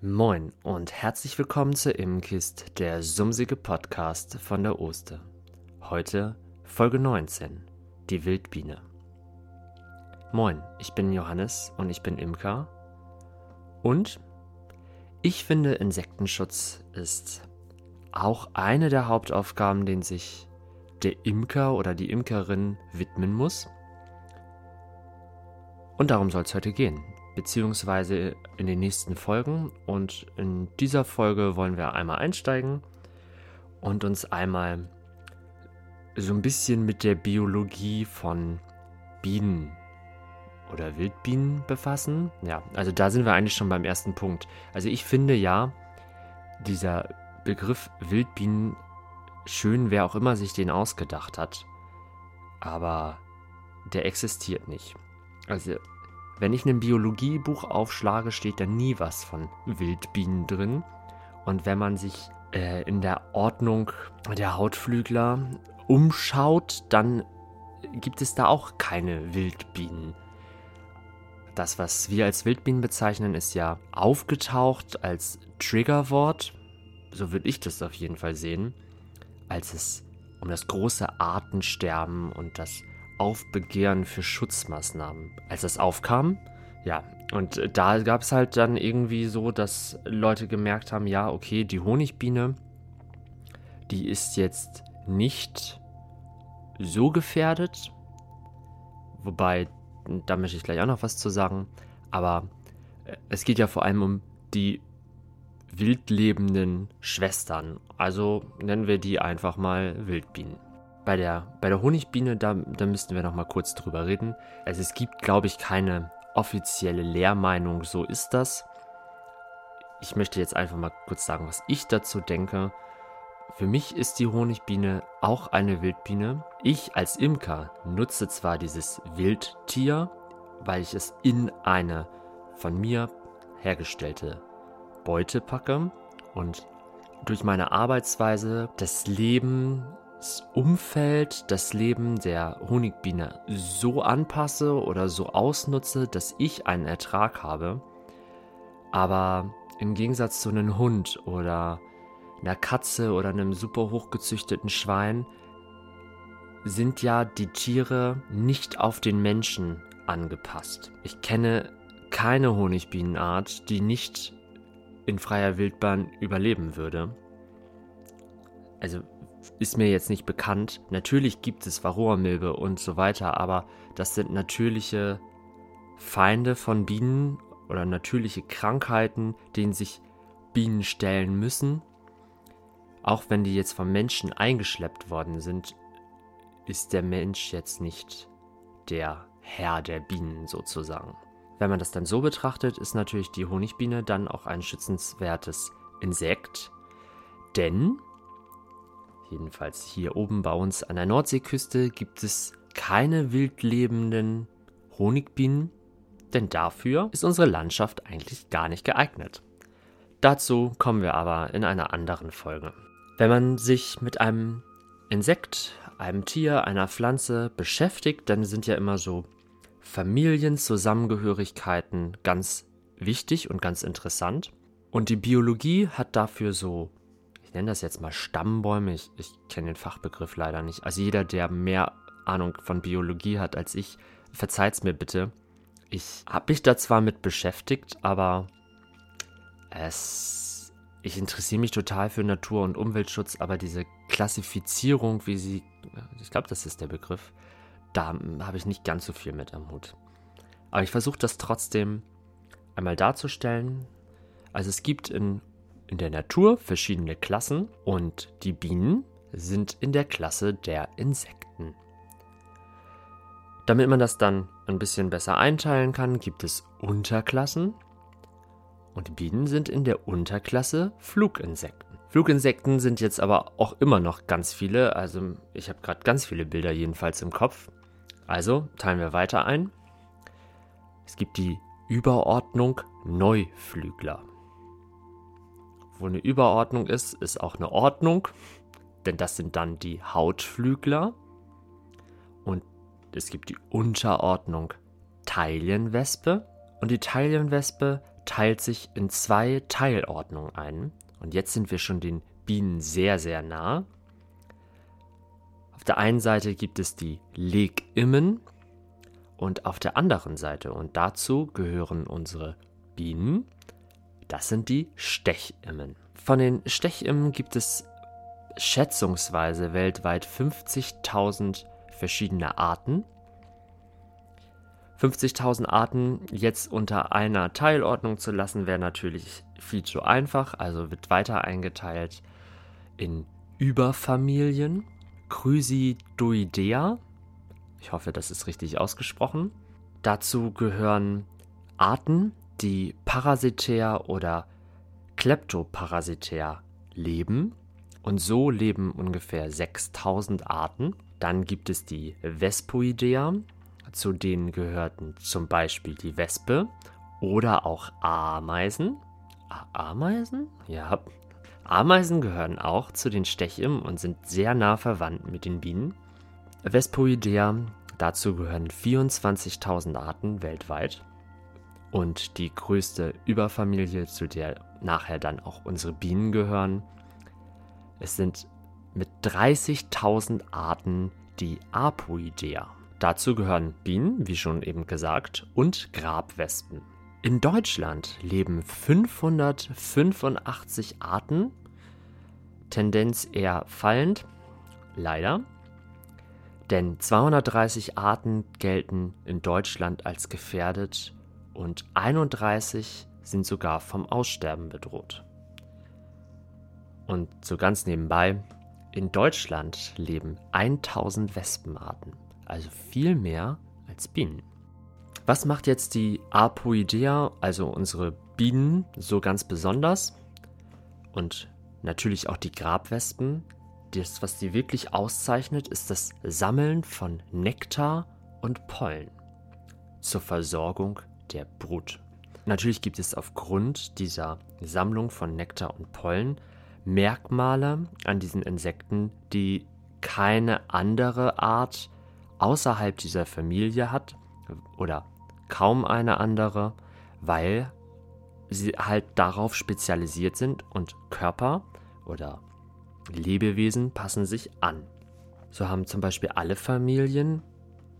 Moin und herzlich willkommen zur Immenkist, der sumsige Podcast von der Oster. Heute Folge 19, die Wildbiene. Moin, ich bin Johannes und ich bin Imker. Und ich finde, Insektenschutz ist auch eine der Hauptaufgaben, denen sich der Imker oder die Imkerin widmen muss. Und darum soll es heute gehen beziehungsweise in den nächsten Folgen. Und in dieser Folge wollen wir einmal einsteigen und uns einmal so ein bisschen mit der Biologie von Bienen oder Wildbienen befassen. Ja, also da sind wir eigentlich schon beim ersten Punkt. Also ich finde ja, dieser Begriff Wildbienen schön, wer auch immer sich den ausgedacht hat, aber der existiert nicht. Also wenn ich ein Biologiebuch aufschlage, steht da nie was von Wildbienen drin. Und wenn man sich äh, in der Ordnung der Hautflügler umschaut, dann gibt es da auch keine Wildbienen. Das, was wir als Wildbienen bezeichnen, ist ja aufgetaucht als Triggerwort, so würde ich das auf jeden Fall sehen, als es um das große Artensterben und das Aufbegehren für Schutzmaßnahmen. Als das aufkam, ja, und da gab es halt dann irgendwie so, dass Leute gemerkt haben, ja, okay, die Honigbiene, die ist jetzt nicht so gefährdet. Wobei, da möchte ich gleich auch noch was zu sagen. Aber äh, es geht ja vor allem um die wildlebenden Schwestern. Also nennen wir die einfach mal Wildbienen bei der, bei der Honigbiene, da, da müssten wir noch mal kurz drüber reden. Also es gibt, glaube ich, keine offizielle Lehrmeinung, so ist das. Ich möchte jetzt einfach mal kurz sagen, was ich dazu denke. Für mich ist die Honigbiene auch eine Wildbiene. Ich als Imker nutze zwar dieses Wildtier, weil ich es in eine von mir hergestellte Beute packe und durch meine Arbeitsweise das Leben das Umfeld, das Leben der Honigbiene so anpasse oder so ausnutze, dass ich einen Ertrag habe. Aber im Gegensatz zu einem Hund oder einer Katze oder einem super hochgezüchteten Schwein sind ja die Tiere nicht auf den Menschen angepasst. Ich kenne keine Honigbienenart, die nicht in freier Wildbahn überleben würde. Also ist mir jetzt nicht bekannt. Natürlich gibt es Varroamilbe und so weiter, aber das sind natürliche Feinde von Bienen oder natürliche Krankheiten, denen sich Bienen stellen müssen. Auch wenn die jetzt vom Menschen eingeschleppt worden sind, ist der Mensch jetzt nicht der Herr der Bienen sozusagen. Wenn man das dann so betrachtet, ist natürlich die Honigbiene dann auch ein schützenswertes Insekt, denn Jedenfalls hier oben bei uns an der Nordseeküste gibt es keine wildlebenden Honigbienen, denn dafür ist unsere Landschaft eigentlich gar nicht geeignet. Dazu kommen wir aber in einer anderen Folge. Wenn man sich mit einem Insekt, einem Tier, einer Pflanze beschäftigt, dann sind ja immer so Familienzusammengehörigkeiten ganz wichtig und ganz interessant. Und die Biologie hat dafür so ich nenne das jetzt mal Stammbäume, ich, ich kenne den Fachbegriff leider nicht. Also jeder, der mehr Ahnung von Biologie hat als ich, verzeiht es mir bitte. Ich habe mich da zwar mit beschäftigt, aber es, ich interessiere mich total für Natur- und Umweltschutz, aber diese Klassifizierung, wie sie, ich glaube, das ist der Begriff, da habe ich nicht ganz so viel mit am Hut. Aber ich versuche das trotzdem einmal darzustellen. Also es gibt in in der Natur verschiedene Klassen und die Bienen sind in der Klasse der Insekten. Damit man das dann ein bisschen besser einteilen kann, gibt es Unterklassen und Bienen sind in der Unterklasse Fluginsekten. Fluginsekten sind jetzt aber auch immer noch ganz viele, also ich habe gerade ganz viele Bilder jedenfalls im Kopf. Also teilen wir weiter ein. Es gibt die Überordnung Neuflügler. Wo eine Überordnung ist, ist auch eine Ordnung, denn das sind dann die Hautflügler. Und es gibt die Unterordnung Taillenwespe. Und die Taillenwespe, teilt sich in zwei Teilordnungen ein. Und jetzt sind wir schon den Bienen sehr, sehr nah. Auf der einen Seite gibt es die Legimmen und auf der anderen Seite, und dazu gehören unsere Bienen, das sind die Stechimmen. Von den Stechimmen gibt es schätzungsweise weltweit 50.000 verschiedene Arten. 50.000 Arten jetzt unter einer Teilordnung zu lassen, wäre natürlich viel zu einfach, also wird weiter eingeteilt in Überfamilien, Chrysidoidea, ich hoffe, das ist richtig ausgesprochen. Dazu gehören Arten, die parasitär oder kleptoparasitär leben. Und so leben ungefähr 6000 Arten. Dann gibt es die Vespoidea, zu denen gehörten zum Beispiel die Wespe oder auch Ameisen. Ameisen? Ja. Ameisen gehören auch zu den Stechimmen und sind sehr nah verwandt mit den Bienen. Vespoidea, dazu gehören 24.000 Arten weltweit. Und die größte Überfamilie, zu der nachher dann auch unsere Bienen gehören, es sind mit 30.000 Arten die Apoidea. Dazu gehören Bienen, wie schon eben gesagt, und Grabwespen. In Deutschland leben 585 Arten, Tendenz eher fallend, leider, denn 230 Arten gelten in Deutschland als gefährdet und 31 sind sogar vom Aussterben bedroht. Und so ganz nebenbei, in Deutschland leben 1000 Wespenarten, also viel mehr als Bienen. Was macht jetzt die Apoidea, also unsere Bienen, so ganz besonders? Und natürlich auch die Grabwespen. Das, was sie wirklich auszeichnet, ist das Sammeln von Nektar und Pollen zur Versorgung der Brut. Natürlich gibt es aufgrund dieser Sammlung von Nektar und Pollen Merkmale an diesen Insekten, die keine andere Art außerhalb dieser Familie hat oder kaum eine andere, weil sie halt darauf spezialisiert sind und Körper oder Lebewesen passen sich an. So haben zum Beispiel alle Familien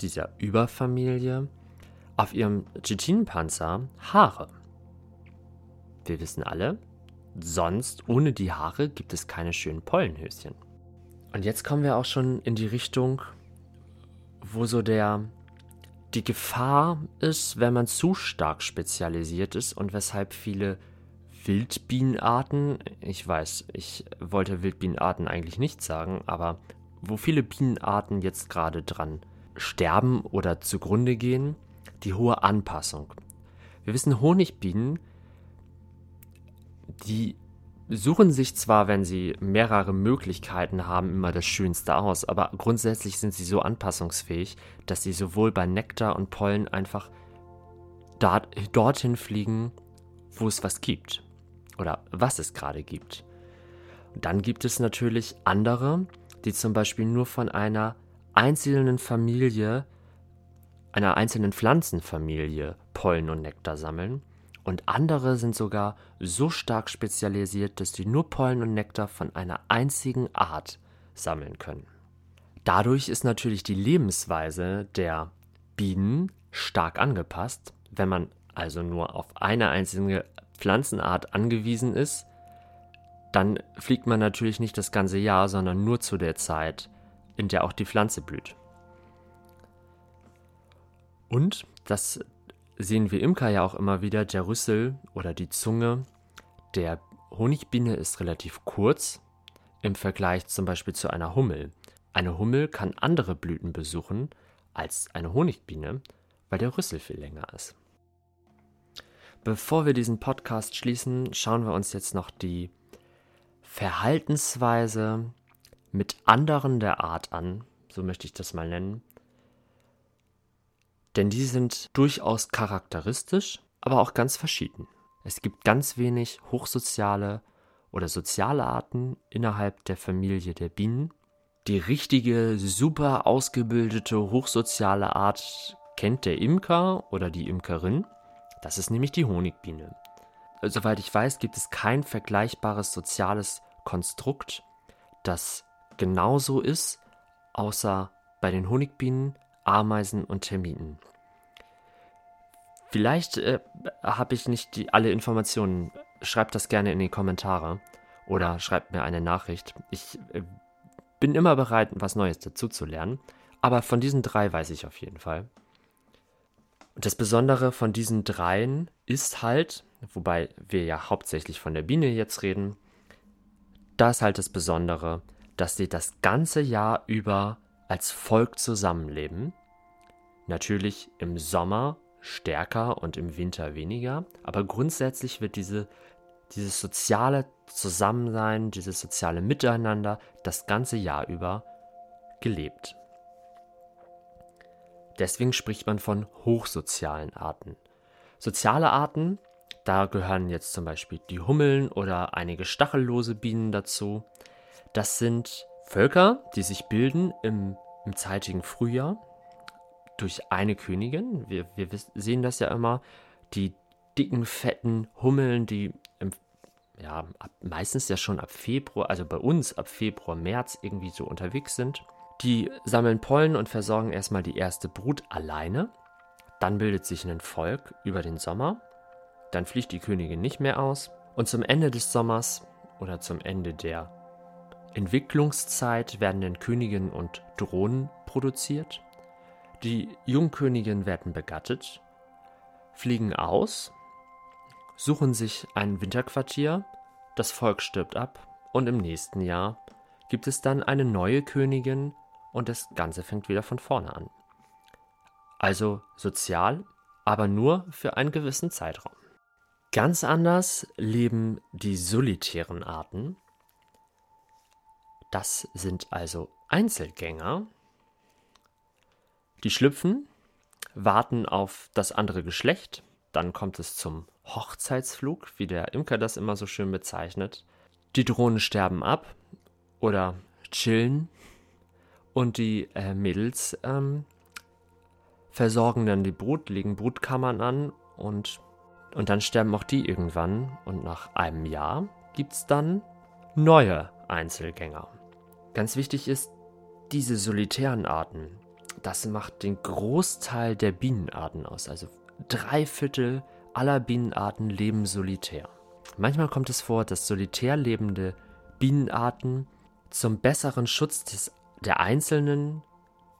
dieser Überfamilie auf ihrem Chitinpanzer Haare. Wir wissen alle, sonst ohne die Haare gibt es keine schönen Pollenhöschen. Und jetzt kommen wir auch schon in die Richtung, wo so der die Gefahr ist, wenn man zu stark spezialisiert ist und weshalb viele Wildbienenarten, ich weiß, ich wollte Wildbienenarten eigentlich nicht sagen, aber wo viele Bienenarten jetzt gerade dran sterben oder zugrunde gehen, die hohe Anpassung. Wir wissen, Honigbienen, die suchen sich zwar, wenn sie mehrere Möglichkeiten haben, immer das Schönste aus, aber grundsätzlich sind sie so anpassungsfähig, dass sie sowohl bei Nektar und Pollen einfach dort, dorthin fliegen, wo es was gibt. Oder was es gerade gibt. Und dann gibt es natürlich andere, die zum Beispiel nur von einer einzelnen Familie, einer einzelnen Pflanzenfamilie Pollen und Nektar sammeln und andere sind sogar so stark spezialisiert, dass sie nur Pollen und Nektar von einer einzigen Art sammeln können. Dadurch ist natürlich die Lebensweise der Bienen stark angepasst. Wenn man also nur auf eine einzige Pflanzenart angewiesen ist, dann fliegt man natürlich nicht das ganze Jahr, sondern nur zu der Zeit, in der auch die Pflanze blüht. Und das sehen wir Imker ja auch immer wieder, der Rüssel oder die Zunge der Honigbiene ist relativ kurz im Vergleich zum Beispiel zu einer Hummel. Eine Hummel kann andere Blüten besuchen als eine Honigbiene, weil der Rüssel viel länger ist. Bevor wir diesen Podcast schließen, schauen wir uns jetzt noch die Verhaltensweise mit anderen der Art an, so möchte ich das mal nennen, denn die sind durchaus charakteristisch, aber auch ganz verschieden. Es gibt ganz wenig hochsoziale oder soziale Arten innerhalb der Familie der Bienen. Die richtige, super ausgebildete, hochsoziale Art kennt der Imker oder die Imkerin. Das ist nämlich die Honigbiene. soweit ich weiß, gibt es kein vergleichbares soziales Konstrukt, das genauso ist, außer bei den Honigbienen, Ameisen und Termiten. Vielleicht äh, habe ich nicht die, alle Informationen. Schreibt das gerne in die Kommentare oder schreibt mir eine Nachricht. Ich äh, bin immer bereit, was Neues dazu zu lernen. Aber von diesen drei weiß ich auf jeden Fall. Und das Besondere von diesen dreien ist halt, wobei wir ja hauptsächlich von der Biene jetzt reden, da ist halt das Besondere, dass sie das ganze Jahr über als Volk zusammenleben. Natürlich im Sommer stärker und im Winter weniger, aber grundsätzlich wird diese, dieses soziale Zusammensein, dieses soziale Miteinander das ganze Jahr über gelebt. Deswegen spricht man von hochsozialen Arten. Soziale Arten, da gehören jetzt zum Beispiel die Hummeln oder einige stachellose Bienen dazu. Das sind Völker, die sich bilden im, im zeitigen Frühjahr durch eine Königin. Wir, wir sehen das ja immer. Die dicken, fetten Hummeln, die im, ja, ab, meistens ja schon ab Februar, also bei uns ab Februar, März irgendwie so unterwegs sind. Die sammeln Pollen und versorgen erstmal die erste Brut alleine. Dann bildet sich ein Volk über den Sommer. Dann fliegt die Königin nicht mehr aus. Und zum Ende des Sommers oder zum Ende der Entwicklungszeit werden dann Königinnen und Drohnen produziert. Die Jungköniginnen werden begattet, fliegen aus, suchen sich ein Winterquartier, das Volk stirbt ab und im nächsten Jahr gibt es dann eine neue Königin und das Ganze fängt wieder von vorne an. Also sozial, aber nur für einen gewissen Zeitraum. Ganz anders leben die solitären Arten. Das sind also Einzelgänger. Die schlüpfen, warten auf das andere Geschlecht, dann kommt es zum Hochzeitsflug, wie der Imker das immer so schön bezeichnet. Die Drohnen sterben ab oder chillen und die äh, Mädels ähm, versorgen dann die Brut, legen Brutkammern an und, und dann sterben auch die irgendwann. Und nach einem Jahr gibt es dann neue Einzelgänger. Ganz wichtig ist, diese solitären Arten, das macht den Großteil der Bienenarten aus. Also drei Viertel aller Bienenarten leben solitär. Manchmal kommt es vor, dass solitär lebende Bienenarten zum besseren Schutz des der einzelnen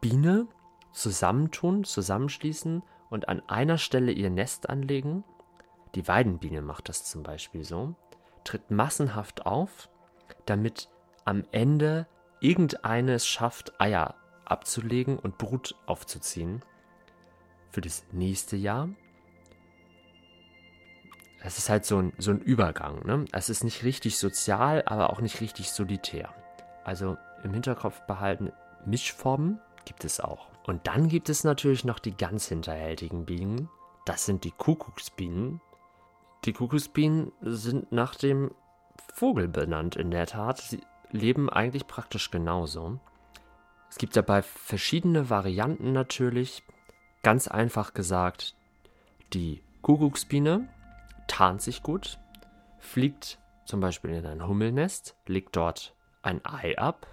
Biene zusammentun, zusammenschließen und an einer Stelle ihr Nest anlegen. Die Weidenbiene macht das zum Beispiel so, tritt massenhaft auf, damit am Ende irgendeine es schafft, Eier abzulegen und Brut aufzuziehen für das nächste Jahr. Es ist halt so ein, so ein Übergang. Ne? Es ist nicht richtig sozial, aber auch nicht richtig solitär. Also im Hinterkopf behalten, Mischformen gibt es auch. Und dann gibt es natürlich noch die ganz hinterhältigen Bienen. Das sind die Kuckucksbienen. Die Kuckucksbienen sind nach dem Vogel benannt in der Tat. Sie leben eigentlich praktisch genauso. Es gibt dabei verschiedene Varianten natürlich. Ganz einfach gesagt, die Kuckucksbiene tarnt sich gut, fliegt zum Beispiel in ein Hummelnest, legt dort ein Ei ab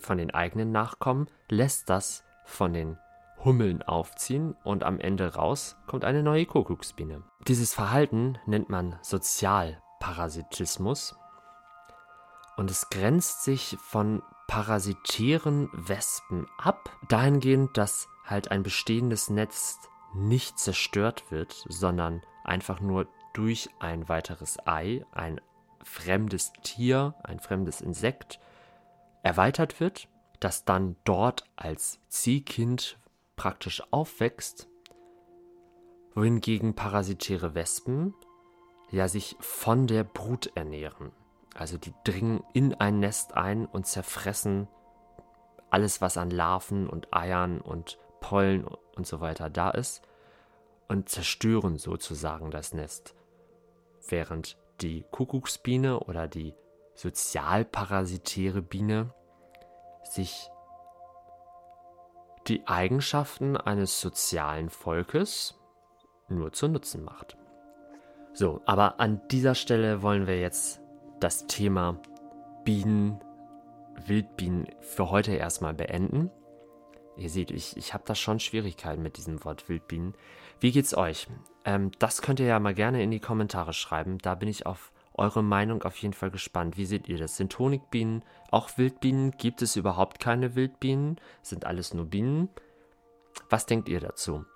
von den eigenen Nachkommen, lässt das von den Hummeln aufziehen und am Ende raus kommt eine neue Kuckucksbiene. Dieses Verhalten nennt man Sozialparasitismus und es grenzt sich von parasitären Wespen ab, dahingehend, dass halt ein bestehendes Netz nicht zerstört wird, sondern einfach nur durch ein weiteres Ei, ein fremdes Tier, ein fremdes Insekt erweitert wird, das dann dort als Ziehkind praktisch aufwächst, wohingegen parasitäre Wespen ja sich von der Brut ernähren. Also die dringen in ein Nest ein und zerfressen alles, was an Larven und Eiern und Pollen und so weiter da ist und zerstören sozusagen das Nest. Während die Kuckucksbiene oder die sozialparasitäre Biene sich die Eigenschaften eines sozialen Volkes nur zu Nutzen macht. So, aber an dieser Stelle wollen wir jetzt das Thema Bienen, Wildbienen für heute erstmal beenden. Ihr seht, ich, ich habe da schon Schwierigkeiten mit diesem Wort Wildbienen. Wie geht's euch? Ähm, das könnt ihr ja mal gerne in die Kommentare schreiben. Da bin ich auf eure Meinung auf jeden Fall gespannt. Wie seht ihr das? Sind Honigbienen auch Wildbienen? Gibt es überhaupt keine Wildbienen? Sind alles nur Bienen? Was denkt ihr dazu?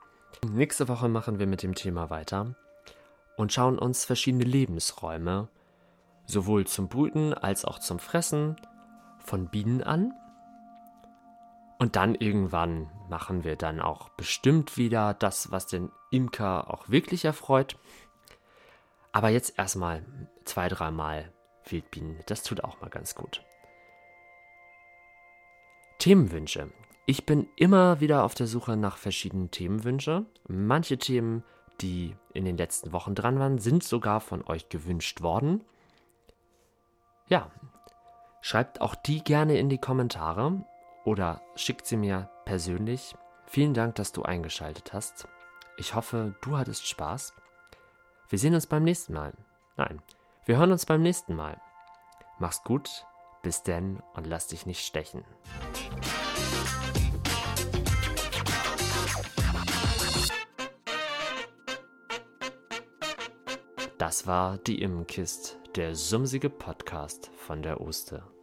Nächste Woche machen wir mit dem Thema weiter und schauen uns verschiedene Lebensräume, sowohl zum Brüten als auch zum Fressen von Bienen an. Und dann irgendwann machen wir dann auch bestimmt wieder das, was den Imker auch wirklich erfreut. Aber jetzt erstmal zwei, dreimal Wildbienen. Das tut auch mal ganz gut. Themenwünsche. Ich bin immer wieder auf der Suche nach verschiedenen Themenwünschen. Manche Themen, die in den letzten Wochen dran waren, sind sogar von euch gewünscht worden. Ja, schreibt auch die gerne in die Kommentare oder schickt sie mir persönlich. Vielen Dank, dass du eingeschaltet hast. Ich hoffe, du hattest Spaß. Wir sehen uns beim nächsten Mal. Nein, wir hören uns beim nächsten Mal. Mach's gut, bis denn und lass dich nicht stechen. Das war die Immenkist, der sumsige Podcast von der Oster.